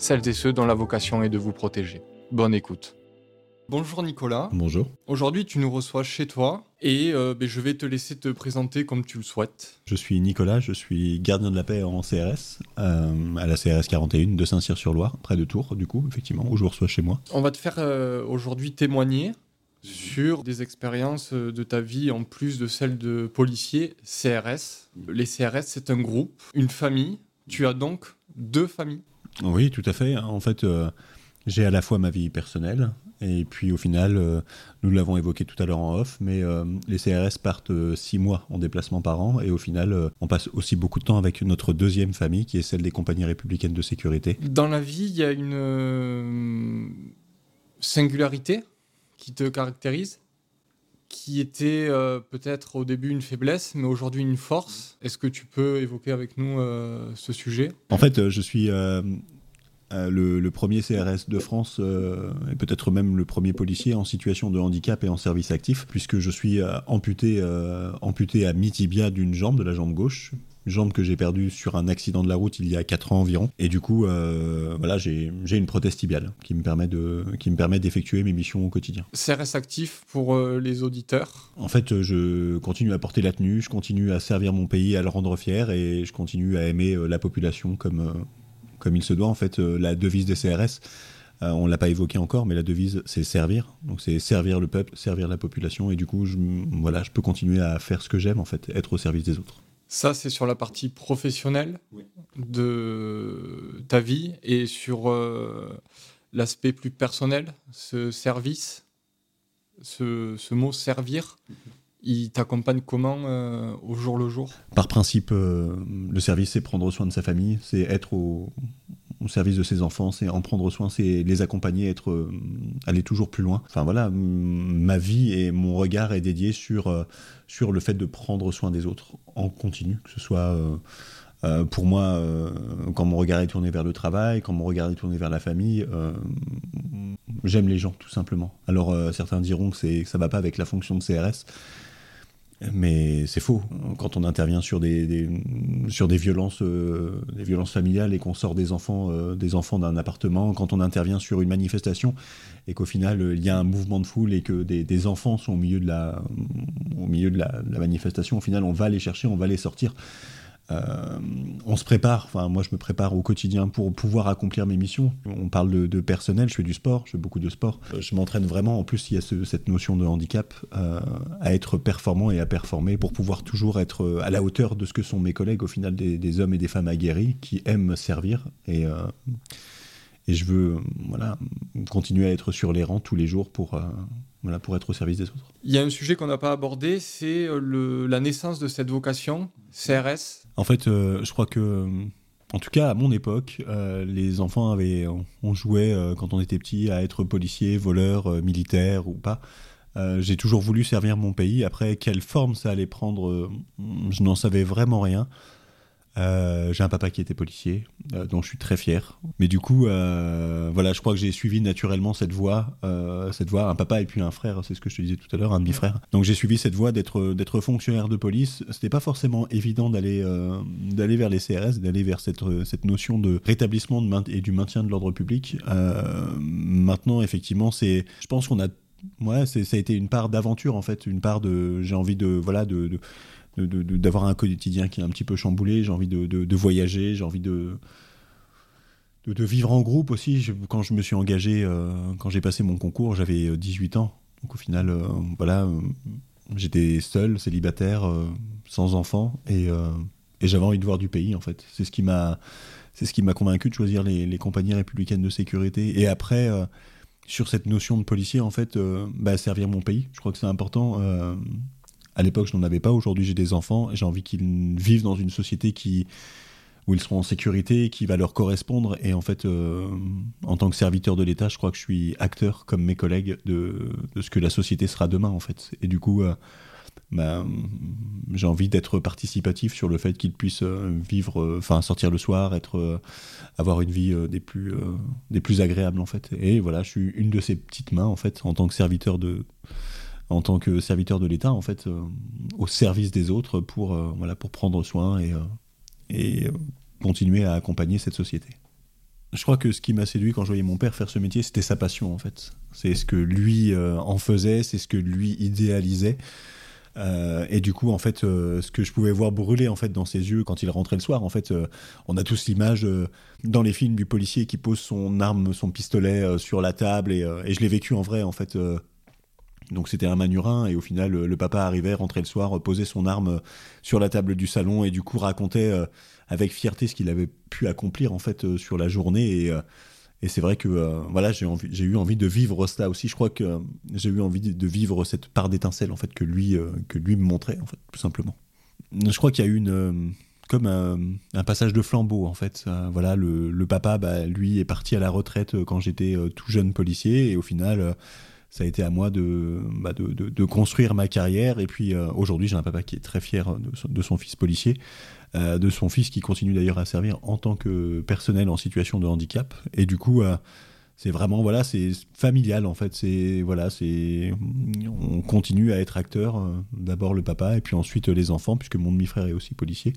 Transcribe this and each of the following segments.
celles et ceux dont la vocation est de vous protéger. Bonne écoute. Bonjour Nicolas. Bonjour. Aujourd'hui, tu nous reçois chez toi et euh, ben, je vais te laisser te présenter comme tu le souhaites. Je suis Nicolas, je suis gardien de la paix en CRS, euh, à la CRS 41 de Saint-Cyr-sur-Loire, près de Tours, du coup, effectivement, où je reçois chez moi. On va te faire euh, aujourd'hui témoigner sur des expériences de ta vie en plus de celles de policiers CRS. Les CRS, c'est un groupe, une famille. Tu as donc deux familles. Oui, tout à fait. En fait, j'ai à la fois ma vie personnelle et puis au final, euh, nous l'avons évoqué tout à l'heure en off, mais euh, les CRS partent euh, six mois en déplacement par an et au final, on passe aussi beaucoup de temps avec notre deuxième famille qui est celle des compagnies républicaines de sécurité. Dans la vie, il y a une singularité qui te caractérise? Qui était peut-être au début une faiblesse, mais aujourd'hui une force. Est-ce que tu peux évoquer avec nous ce sujet? En fait, je suis euh, le, premier CRS de France euh, et peut-être même le premier policier en situation de handicap et en service actif, puisque je suis euh, amputé, amputé à mi-tibia d'une jambe, de la jambe gauche, jambe que j'ai perdue sur un accident de la route il y a 4 ans environ. Et du coup, voilà, j'ai une prothèse tibiale qui me permet de, qui me permet d'effectuer mes missions au quotidien. CRS actif pour les auditeurs? En fait, je continue à porter la tenue, je continue à servir mon pays, à le rendre fier, et je continue à aimer la population comme comme il se doit. En fait, euh, la devise des CRS, euh, on ne l'a pas évoqué encore, mais la devise, c'est servir. Donc, c'est servir le peuple, servir la population. Et du coup, je, voilà, je peux continuer à faire ce que j'aime, en fait, être au service des autres. Ça, c'est sur la partie professionnelle de ta vie et sur euh, l'aspect plus personnel, ce service, ce, mot servir. Mhm. Il t'accompagne comment au jour le jour? Par principe, le service, c'est prendre soin de sa famille, c'est être au, service de ses enfants, c'est en prendre soin, c'est les accompagner, être, euh, aller toujours plus loin. Enfin voilà, ma vie et mon regard est dédié sur, euh, le fait de prendre soin des autres en continu, que ce soit euh, pour moi, quand mon regard est tourné vers le travail, quand mon regard est tourné vers la famille, j'aime les gens tout simplement. Alors certains diront que, que ça ne va pas avec la fonction de CRS, mais c'est faux. Quand on intervient sur des, violences, euh, des violences familiales et qu'on sort des enfants, euh, des enfants d'un appartement, quand on intervient sur une manifestation et qu'au final euh, il y a un mouvement de foule et que des, enfants sont au milieu de la, au milieu de la, manifestation, au final on va les chercher, on va les sortir. Euh, on se prépare, enfin moi je me prépare au quotidien pour pouvoir accomplir mes missions. On parle de, personnel, je fais du sport, je fais beaucoup de sport. Euh, je m'entraîne vraiment, en plus il y a cette notion de handicap, euh, à être performant et à performer pour pouvoir toujours être à la hauteur de ce que sont mes collègues, au final des, hommes et des femmes aguerris qui aiment servir. Et, et je veux voilà, continuer à être sur les rangs tous les jours pour, voilà, pour être au service des autres. Il y a un sujet qu'on n'a pas abordé, c'est la naissance de cette vocation, CRS. En fait, euh, je crois que, euh, en tout cas à mon époque, euh, les enfants avaient, on jouait quand on était petit à être policier, voleur, militaire ou pas. J'ai toujours voulu servir mon pays. Après, quelle forme ça allait prendre, je n'en savais vraiment rien. Euh, j'ai un papa qui était policier, euh, dont je suis très fier. Mais du coup, euh, voilà, je crois que j'ai suivi naturellement cette voie, cette voie, un papa et puis un frère, c'est ce que je te disais tout à l'heure, un demi-frère. Donc j'ai suivi cette voie d'être fonctionnaire de police. C'était pas forcément évident d'aller d'aller vers les CRS, d'aller vers cette notion de rétablissement et du maintien de l'ordre public. maintenant, effectivement, c'est, je pense qu'on a, ouais, ça a été une part d'aventure en fait, une part de, j'ai envie de, voilà, de d'avoir un quotidien qui est un petit peu chamboulé, j'ai envie de, voyager, j'ai envie de, vivre en groupe aussi. quand je me suis engagé, euh, quand j'ai passé mon concours, j'avais 18 euh, ans. Donc au final, euh, voilà, j'étais seul, célibataire, sans enfant, et, j'avais envie de voir du pays en fait. C'est ce qui m'a, c'est ce qui m'a convaincu de choisir les, compagnies républicaines de sécurité. Et après, sur cette notion de policier, en fait, bah, servir mon pays. Je crois que c'est important à l'époque, je n'en avais pas. Aujourd'hui, j'ai des enfants et j'ai envie qu'ils vivent dans une société où ils seront en sécurité, qui va leur correspondre. Et en fait, en tant que serviteur de l'État, je crois que je suis acteur, comme mes collègues, de, ce que la société sera demain, en fait. Et du coup, bah, j'ai envie d'être participatif sur le fait qu'ils puissent euh, vivre, euh, enfin sortir le soir, être, euh, avoir une vie des plus, des plus agréables en fait. Et voilà, je suis une de ces petites mains en fait en tant que serviteur de, en tant que serviteur de l'État en fait, au service des autres pour voilà pour prendre soin et et continuer à accompagner cette société. Je crois que ce qui m'a séduit quand je voyais mon père faire ce métier, c'était sa passion en fait. C'est ce que lui en faisait, c'est ce que lui idéalisait. Euh, et du coup, en fait, euh, ce que je pouvais voir brûler en fait dans ses yeux quand il rentrait le soir, en fait, euh, on a tous l'image dans les films du policier qui pose son arme, son pistolet sur la table, et, et je l'ai vécu en vrai, en fait. Donc c'était un manurin, et au final, le papa arrivait, rentrait le soir, posait son arme sur la table du salon, et du coup racontait avec fierté ce qu'il avait pu accomplir en fait sur la journée, et et c'est vrai que euh, voilà, j'ai eu envie de vivre cela aussi. Je crois que j'ai eu envie de vivre cette part d'étincelle en fait que lui, euh, que lui me montrait en fait, tout simplement. Je crois qu'il y a eu une euh, comme un, passage de flambeau en fait. voilà, le, papa, bah, lui, est parti à la retraite quand j'étais tout jeune policier et au final, ça a été à moi de, bah, de, de, construire ma carrière. Et puis aujourd'hui, j'ai un papa qui est très fier de son fils policier. Euh, de son fils qui continue d'ailleurs à servir en tant que personnel en situation de handicap. Et du coup, euh, c'est vraiment voilà, c'est familial en fait. C'est voilà, c'est on continue à être acteur. Euh, d'abord le papa et puis ensuite les enfants, puisque mon demi-frère est aussi policier.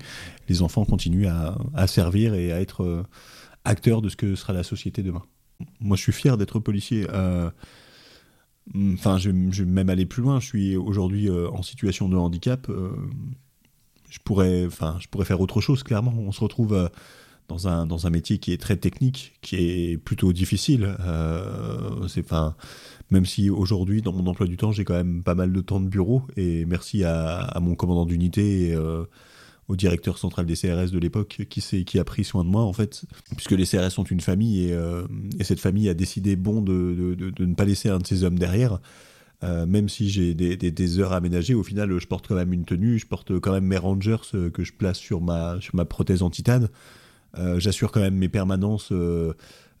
Les enfants continuent à, servir et à être acteurs de ce que sera la société demain. Moi, je suis fier d'être policier. Enfin, je, vais même aller plus loin. Je suis aujourd'hui en situation de handicap je pourrais, enfin, je pourrais faire autre chose, clairement. On se retrouve euh, dans, un, dans un métier qui est très technique, qui est plutôt difficile. Euh, c'est, enfin, même si aujourd'hui, dans mon emploi du temps, j'ai quand même pas mal de temps de bureau, et merci à, mon commandant d'unité euh, au directeur central des CRS de l'époque qui, qui a pris soin de moi, en fait, puisque les CRS sont une famille, et, et cette famille a décidé, bon, de, de, ne pas laisser un de ses hommes derrière. Euh, même si j'ai des, heures aménagées, au final, je porte quand même une tenue, je porte quand même mes Rangers euh, que je place sur ma, sur ma prothèse en titane. Euh, j'assure quand même mes permanences,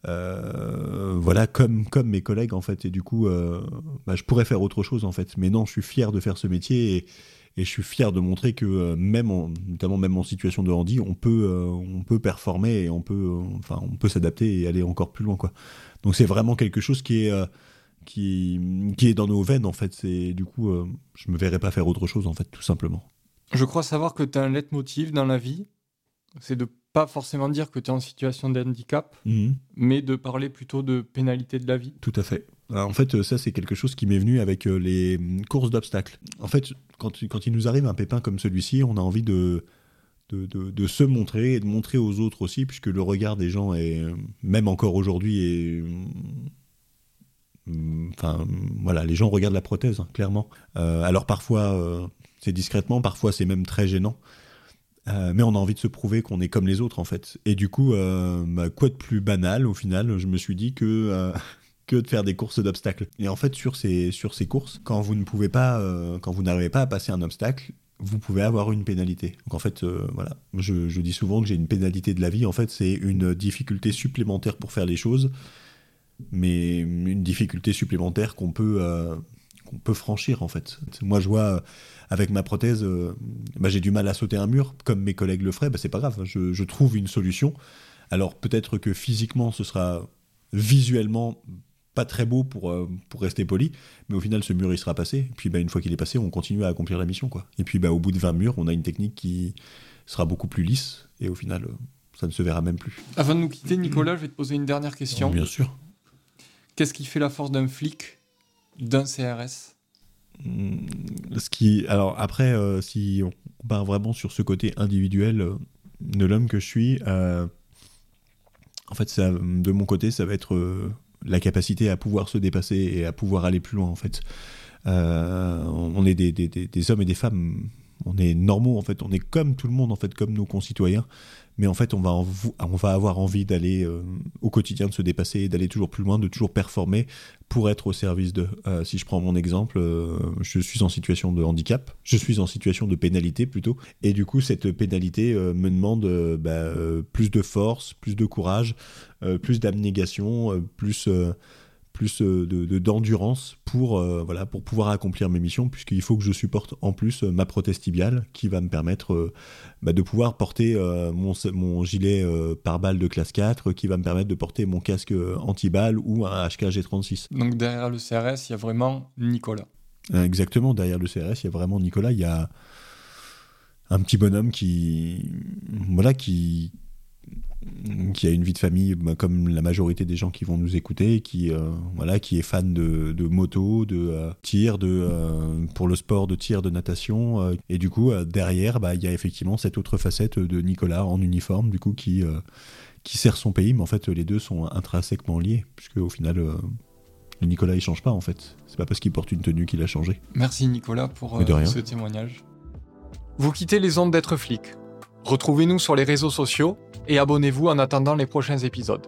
voilà, comme, comme mes collègues, en fait. Et du coup, bah, je pourrais faire autre chose, en fait. Mais non, je suis fier de faire ce métier et, et je suis fier de montrer que même, notamment même en situation de handi, on peut, on peut performer et on peut, enfin, on peut s'adapter et aller encore plus loin, quoi. Donc c'est vraiment quelque chose qui est qui, qui est dans nos veines en fait. C'est du coup, euh, je me verrais pas faire autre chose en fait, tout simplement. Je crois savoir que tu as un leitmotiv dans la vie, c'est de pas forcément dire que tu es en situation de handicap, mhm. mais de parler plutôt de pénalité de la vie. Tout à fait. En fait, ça, c'est quelque chose qui m'est venu avec euh, les courses d'obstacles. En fait, quand, quand il nous arrive un pépin comme celui-ci, on a envie de, de, de, se montrer et de montrer aux autres aussi, puisque le regard des gens est, même encore aujourd'hui, est Enfin, voilà, les gens regardent la prothèse, hein, clairement. Euh, alors parfois, euh, c'est discrètement, parfois c'est même très gênant. Euh, mais on a envie de se prouver qu'on est comme les autres, en fait. Et du coup, bah, quoi de plus banal, au final, je me suis dit que que de faire des courses d'obstacles. Et en fait, sur ces, sur ces courses, quand vous ne pouvez pas, quand vous n'arrivez pas à passer un obstacle, vous pouvez avoir une pénalité. Donc en fait, voilà, je, je, dis souvent que j'ai une pénalité de la vie. En fait, c'est une difficulté supplémentaire pour faire les choses mais une difficulté supplémentaire qu'on peut, euh, peut franchir en fait. Moi je vois euh, avec ma prothèse, euh, bah, j'ai du mal à sauter un mur, comme mes collègues le feraient, bah, c'est pas grave, je, je, trouve une solution. Alors peut-être que physiquement ce sera visuellement pas très beau pour, pour rester poli, mais au final ce mur il sera passé, et puis bah, une fois qu'il est passé, on continue à accomplir la mission. Quoi. Et puis bah, au bout de 20 murs, on a une technique qui sera beaucoup plus lisse, et au final ça ne se verra même plus. Avant de nous quitter, Nicolas, je vais te poser une dernière question. Bien sûr. Qu'est-ce qui fait la force d'un flic, d'un CRS hmm, ce qui, alors après, euh, si on part vraiment sur ce côté individuel euh, de l'homme que je suis, euh, en fait, ça, de mon côté, ça va être la capacité à pouvoir se dépasser et à pouvoir aller plus loin. En fait, on est des, hommes et des femmes on est normaux en fait, on est comme tout le monde en fait, comme nos concitoyens, mais en fait on va, on va avoir envie d'aller euh, au quotidien, de se dépasser, d'aller toujours plus loin, de toujours performer pour être au service de. Euh, si je prends mon exemple, euh, je suis en situation de handicap, je suis en situation de pénalité plutôt, et du coup cette pénalité me demande bah, plus de force, plus de courage, plus d'abnégation, plus plus euh, de d'endurance pour euh, voilà pour pouvoir accomplir mes missions puisqu'il faut que je supporte en plus euh, ma prothèse tibiale qui va me permettre bah, de pouvoir porter mon, mon gilet pare-balles de classe 4 qui va me permettre de porter mon casque anti-balle ou un HK G36. Donc derrière le CRS, il y a vraiment Nicolas. Exactement, derrière le CRS, il y a vraiment Nicolas, il y a un petit bonhomme qui voilà qui qui a une vie de famille bah, comme la majorité des gens qui vont nous écouter, qui euh, voilà, qui est fan de, de moto, de euh, tir, de euh, pour le sport de tir, de natation, et du coup derrière, bah, il y a effectivement cette autre facette de Nicolas en uniforme, du coup qui qui sert son pays, mais en fait les deux sont intrinsèquement liés, puisque au final Nicolas il change pas en fait. C'est pas parce qu'il porte une tenue qu'il a changé. Merci Nicolas pour ce témoignage. Vous quittez les ondes d'être flic. Retrouvez-nous sur les réseaux sociaux et abonnez-vous en attendant les prochains épisodes.